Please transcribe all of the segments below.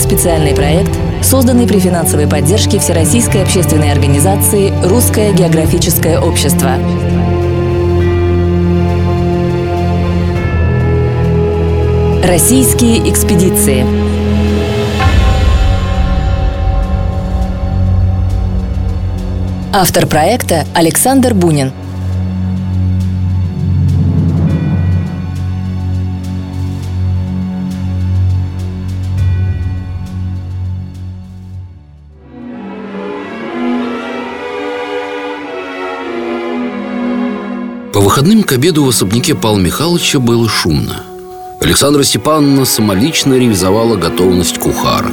Специальный проект, созданный при финансовой поддержке Всероссийской общественной организации «Русское географическое общество». Российские экспедиции Автор проекта Александр Бунин – По выходным к обеду в особняке Павла Михайловича было шумно. Александра Степановна самолично ревизовала готовность кухарок.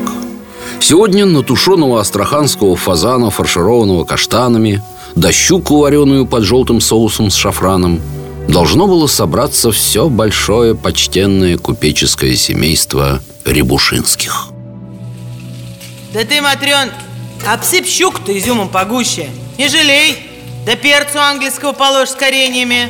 Сегодня на тушеного астраханского фазана, фаршированного каштанами, да щуку, вареную под желтым соусом с шафраном, должно было собраться все большое почтенное купеческое семейство Рябушинских. Да ты, Матрен, обсыпь щуку-то изюмом погуще. Не жалей, да перцу английского положь с кореньями.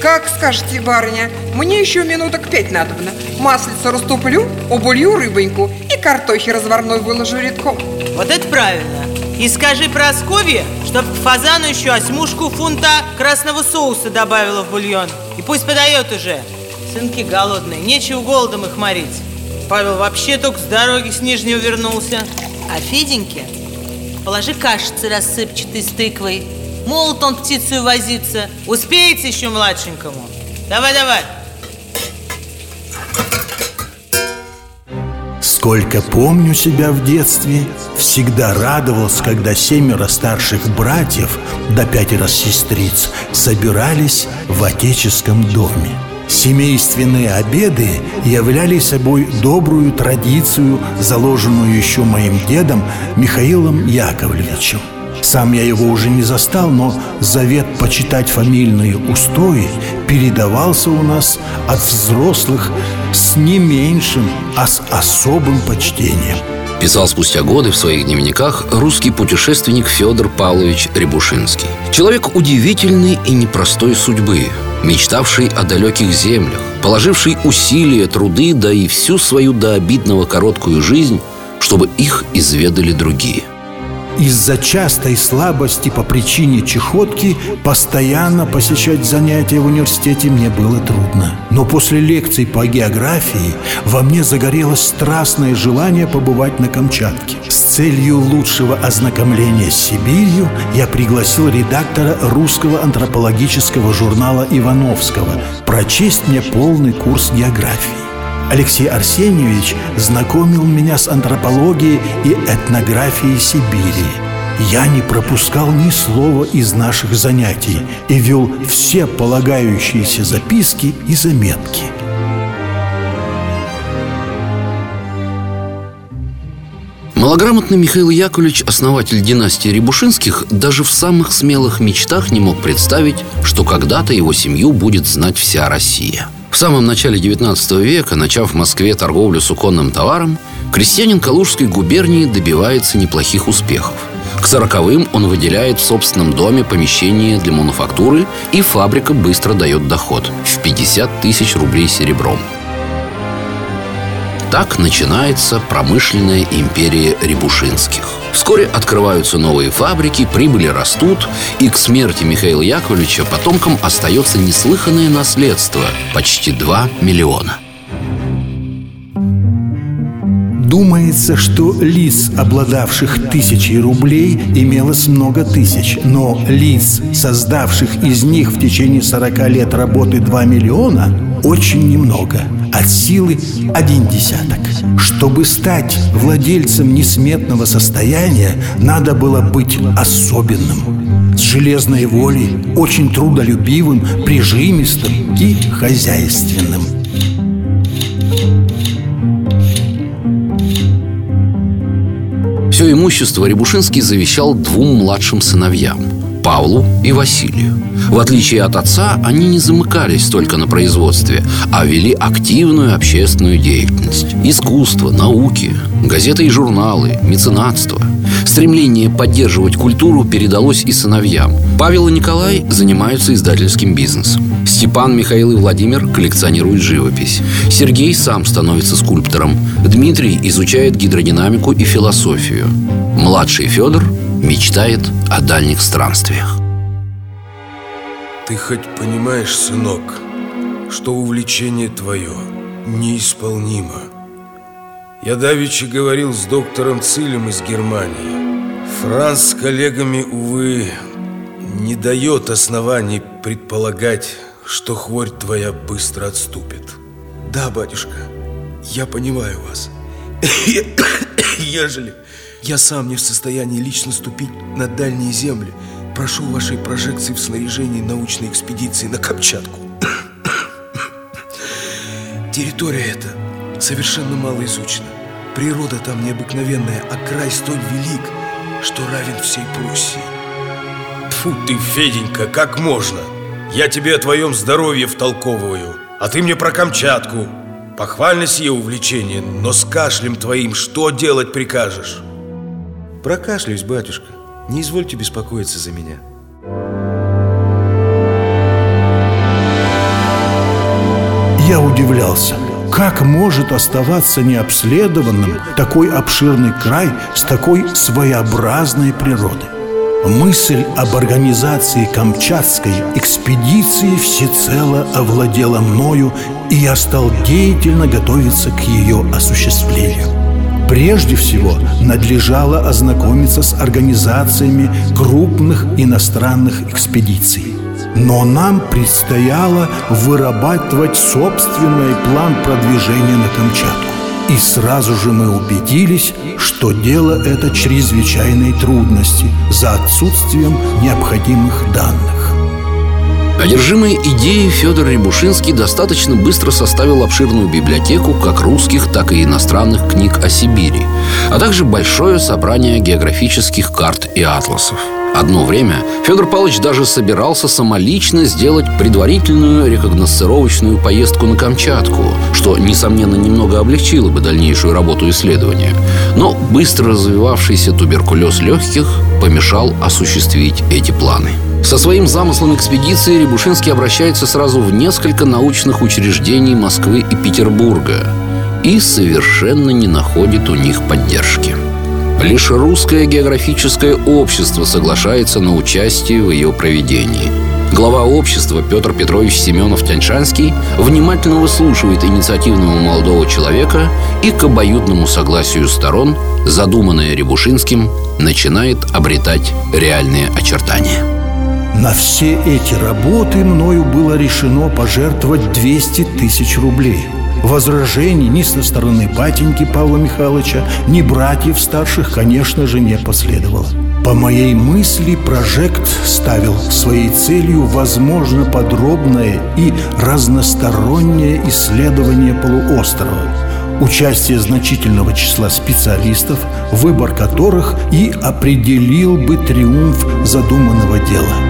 Как скажете, барыня Мне еще минуток пять надобно. Маслица раступлю, убулью рыбоньку И картохи разварной выложу редком. Вот это правильно. И скажи Просковье, чтоб к фазану еще осьмушку фунта красного соуса добавила в бульон. И пусть подает уже. Сынки голодные, нечего голодом их морить. Павел вообще только с дороги с Нижнего вернулся. А Феденьке Положи кашицы рассыпчатой с тыквой. Молот он птицу возиться. Успеете еще младшенькому? Давай, давай. Сколько помню себя в детстве, всегда радовался, когда семеро старших братьев до да пятеро сестриц собирались в отеческом доме. Семейственные обеды являли собой добрую традицию, заложенную еще моим дедом Михаилом Яковлевичем. Сам я его уже не застал, но завет почитать фамильные устои передавался у нас от взрослых с не меньшим, а с особым почтением. Писал спустя годы в своих дневниках русский путешественник Федор Павлович Рябушинский. Человек удивительной и непростой судьбы – мечтавший о далеких землях, положивший усилия, труды, да и всю свою до обидного короткую жизнь, чтобы их изведали другие – из-за частой слабости по причине чехотки постоянно посещать занятия в университете мне было трудно. Но после лекций по географии во мне загорелось страстное желание побывать на Камчатке. С целью лучшего ознакомления с Сибирью я пригласил редактора русского антропологического журнала Ивановского прочесть мне полный курс географии. Алексей Арсеньевич знакомил меня с антропологией и этнографией Сибири. Я не пропускал ни слова из наших занятий и вел все полагающиеся записки и заметки. Малограмотный Михаил Яковлевич, основатель династии Рябушинских, даже в самых смелых мечтах не мог представить, что когда-то его семью будет знать вся Россия – в самом начале XIX века, начав в Москве торговлю суконным товаром, крестьянин Калужской губернии добивается неплохих успехов. К сороковым он выделяет в собственном доме помещение для мануфактуры, и фабрика быстро дает доход в 50 тысяч рублей серебром. Так начинается промышленная империя Рябушинских. Вскоре открываются новые фабрики, прибыли растут, и к смерти Михаила Яковлевича потомкам остается неслыханное наследство – почти 2 миллиона. Думается, что лиц, обладавших тысячей рублей, имелось много тысяч, но лиц, создавших из них в течение 40 лет работы 2 миллиона, очень немного – от силы один десяток. Чтобы стать владельцем несметного состояния, надо было быть особенным, с железной волей, очень трудолюбивым, прижимистым и хозяйственным. Все имущество Рябушинский завещал двум младшим сыновьям – Павлу и Василию. В отличие от отца, они не замыкались только на производстве, а вели активную общественную деятельность. Искусство, науки, газеты и журналы, меценатство. Стремление поддерживать культуру передалось и сыновьям. Павел и Николай занимаются издательским бизнесом. Степан, Михаил и Владимир коллекционируют живопись. Сергей сам становится скульптором. Дмитрий изучает гидродинамику и философию. Младший Федор мечтает о дальних странствиях. Ты хоть понимаешь, сынок, что увлечение твое неисполнимо? Я давеча говорил с доктором Цилем из Германии. Франц с коллегами, увы, не дает оснований предполагать, что хворь твоя быстро отступит. Да, батюшка, я понимаю вас. Ежели я сам не в состоянии лично ступить на дальние земли, прошу вашей прожекции в снаряжении научной экспедиции на Камчатку. Территория эта совершенно мало изучена. Природа там необыкновенная, а край столь велик, что равен всей Пруссии. Фу ты, Феденька, как можно? Я тебе о твоем здоровье втолковываю, а ты мне про Камчатку. Похвально сие увлечение, но с кашлем твоим что делать прикажешь? Прокашляюсь, батюшка. Не извольте беспокоиться за меня. Я удивлялся, как может оставаться необследованным такой обширный край с такой своеобразной природой? Мысль об организации Камчатской экспедиции всецело овладела мною, и я стал деятельно готовиться к ее осуществлению. Прежде всего, надлежало ознакомиться с организациями крупных иностранных экспедиций. Но нам предстояло вырабатывать собственный план продвижения на Камчатку. И сразу же мы убедились, что дело это чрезвычайной трудности за отсутствием необходимых данных. Одержимый идеей Федор Рябушинский достаточно быстро составил обширную библиотеку как русских, так и иностранных книг о Сибири, а также большое собрание географических карт и атласов – Одно время Федор Павлович даже собирался самолично сделать предварительную рекогносцировочную поездку на Камчатку, что, несомненно, немного облегчило бы дальнейшую работу исследования. Но быстро развивавшийся туберкулез легких помешал осуществить эти планы. Со своим замыслом экспедиции Рябушинский обращается сразу в несколько научных учреждений Москвы и Петербурга и совершенно не находит у них поддержки. Лишь русское географическое общество соглашается на участие в ее проведении. Глава общества Петр Петрович Семенов-Тяньшанский внимательно выслушивает инициативного молодого человека и к обоюдному согласию сторон, задуманное Рябушинским, начинает обретать реальные очертания. На все эти работы мною было решено пожертвовать 200 тысяч рублей – Возражений ни со стороны батеньки Павла Михайловича, ни братьев старших, конечно же, не последовало. По моей мысли, прожект ставил своей целью возможно подробное и разностороннее исследование полуострова, участие значительного числа специалистов, выбор которых и определил бы триумф задуманного дела.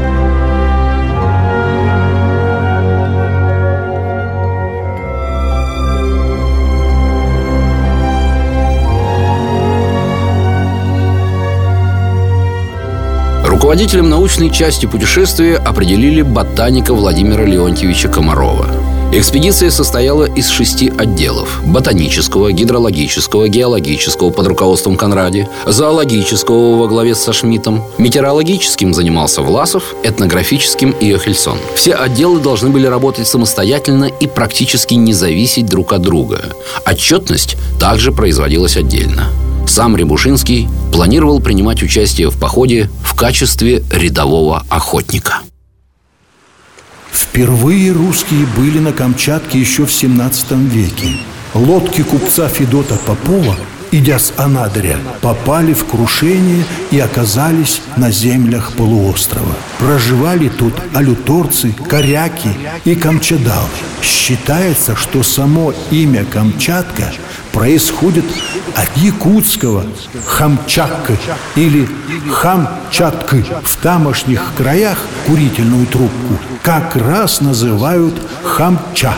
Руководителем научной части путешествия определили ботаника Владимира Леонтьевича Комарова. Экспедиция состояла из шести отделов – ботанического, гидрологического, геологического под руководством Конради, зоологического во главе со Шмидтом, метеорологическим занимался Власов, этнографическим и. Все отделы должны были работать самостоятельно и практически не зависеть друг от друга. Отчетность также производилась отдельно. Сам Рябушинский планировал принимать участие в походе в качестве рядового охотника. Впервые русские были на Камчатке еще в 17 веке. Лодки купца Федота Попова, идя с Анадыря, попали в крушение и оказались на землях полуострова. Проживали тут алюторцы, коряки и камчадалы. Считается, что само имя Камчатка происходит от якутского хамчатка или хамчатка. В тамошних краях курительную трубку как раз называют хамча.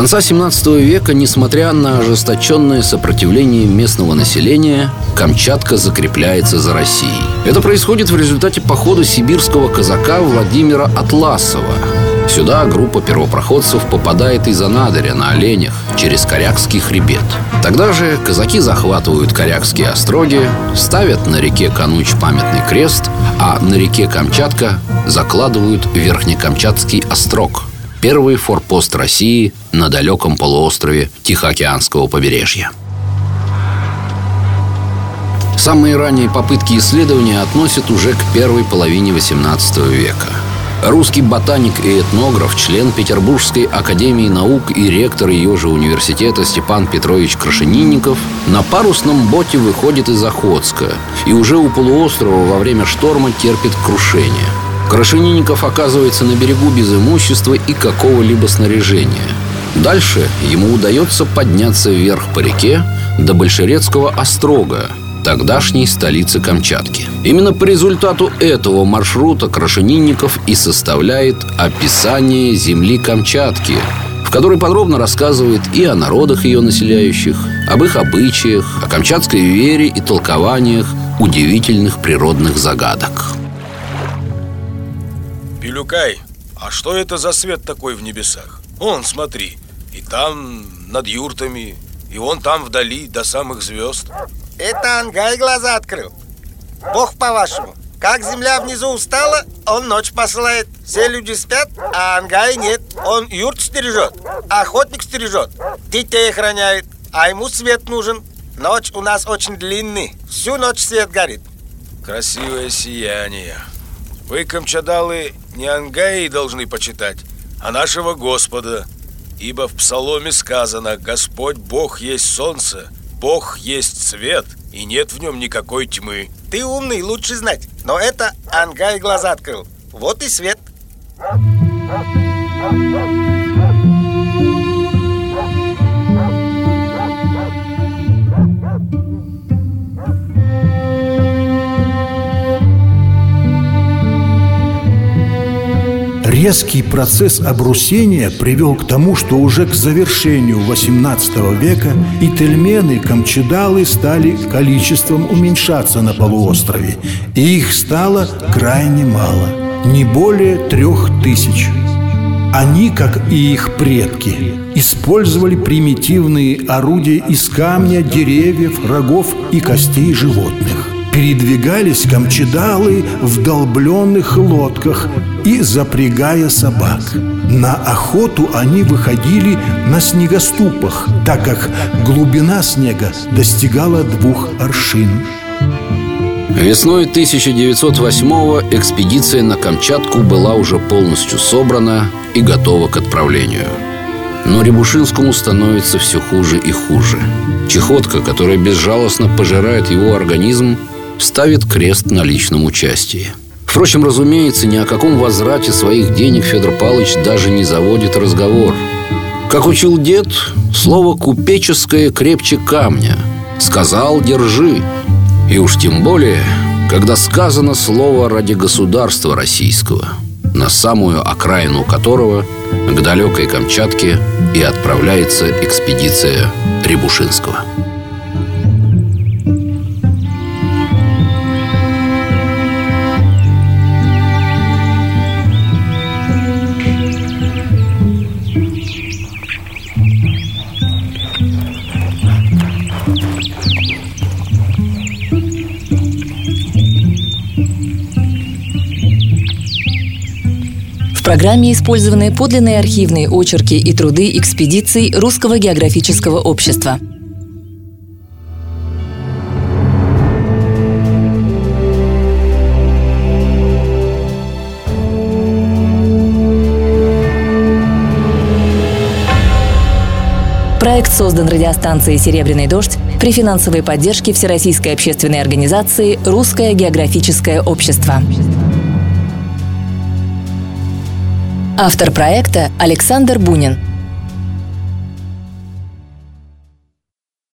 Конца 17 века, несмотря на ожесточенное сопротивление местного населения, Камчатка закрепляется за Россией. Это происходит в результате похода сибирского казака Владимира Атласова. Сюда группа первопроходцев попадает из Анадыря на оленях через Корякский хребет. Тогда же казаки захватывают Корякские остроги, ставят на реке Кануч памятный крест, а на реке Камчатка закладывают Верхнекамчатский острог – Первый форпост России на далеком полуострове Тихоокеанского побережья. Самые ранние попытки исследования относят уже к первой половине XVIII века. Русский ботаник и этнограф, член Петербургской академии наук и ректор ее же университета Степан Петрович Крашенинников на парусном боте выходит из Охотска и уже у полуострова во время шторма терпит крушение – Крашенинников оказывается на берегу без имущества и какого-либо снаряжения. Дальше ему удается подняться вверх по реке до Большерецкого острога, тогдашней столицы Камчатки. Именно по результату этого маршрута Крашенинников и составляет описание земли Камчатки, в которой подробно рассказывает и о народах ее населяющих, об их обычаях, о камчатской вере и толкованиях удивительных природных загадок. Пилюкай, а что это за свет такой в небесах? Вон, смотри, и там над юртами, и вон там вдали до самых звезд. Это Ангай глаза открыл. Бог по-вашему. Как земля внизу устала, он ночь посылает. Все люди спят, а Ангай нет. Он юрт стережет, охотник стережет, детей охраняет, а ему свет нужен. Ночь у нас очень длинный, всю ночь свет горит. Красивое сияние. Вы, камчадалы, не Ангаи должны почитать, а нашего Господа. Ибо в псаломе сказано «Господь Бог есть солнце, Бог есть свет, и нет в нем никакой тьмы». Ты умный, лучше знать. Но это Ангай глаза открыл. Вот и свет. Резкий процесс обрусения привел к тому, что уже к завершению XVIII века и тельмены, камчедалы стали количеством уменьшаться на полуострове, и их стало крайне мало, не более трех тысяч. Они, как и их предки, использовали примитивные орудия из камня, деревьев, рогов и костей животных – передвигались камчедалы в долбленных лодках и запрягая собак. На охоту они выходили на снегоступах, так как глубина снега достигала двух аршин. Весной 1908-го экспедиция на Камчатку была уже полностью собрана и готова к отправлению. Но Рябушинскому становится все хуже и хуже. Чехотка, которая безжалостно пожирает его организм, ставит крест на личном участии. Впрочем, разумеется, ни о каком возврате своих денег Федор Павлович даже не заводит разговор. Как учил дед, слово «купеческое» крепче камня. Сказал «держи». И уж тем более, когда сказано слово ради государства российского, на самую окраину которого, к далекой Камчатке, и отправляется экспедиция Рябушинского. Программе использованы подлинные архивные очерки и труды экспедиций Русского географического общества. Проект создан радиостанцией «Серебряный дождь» при финансовой поддержке Всероссийской общественной организации «Русское географическое общество». Автор проекта Александр Бунин –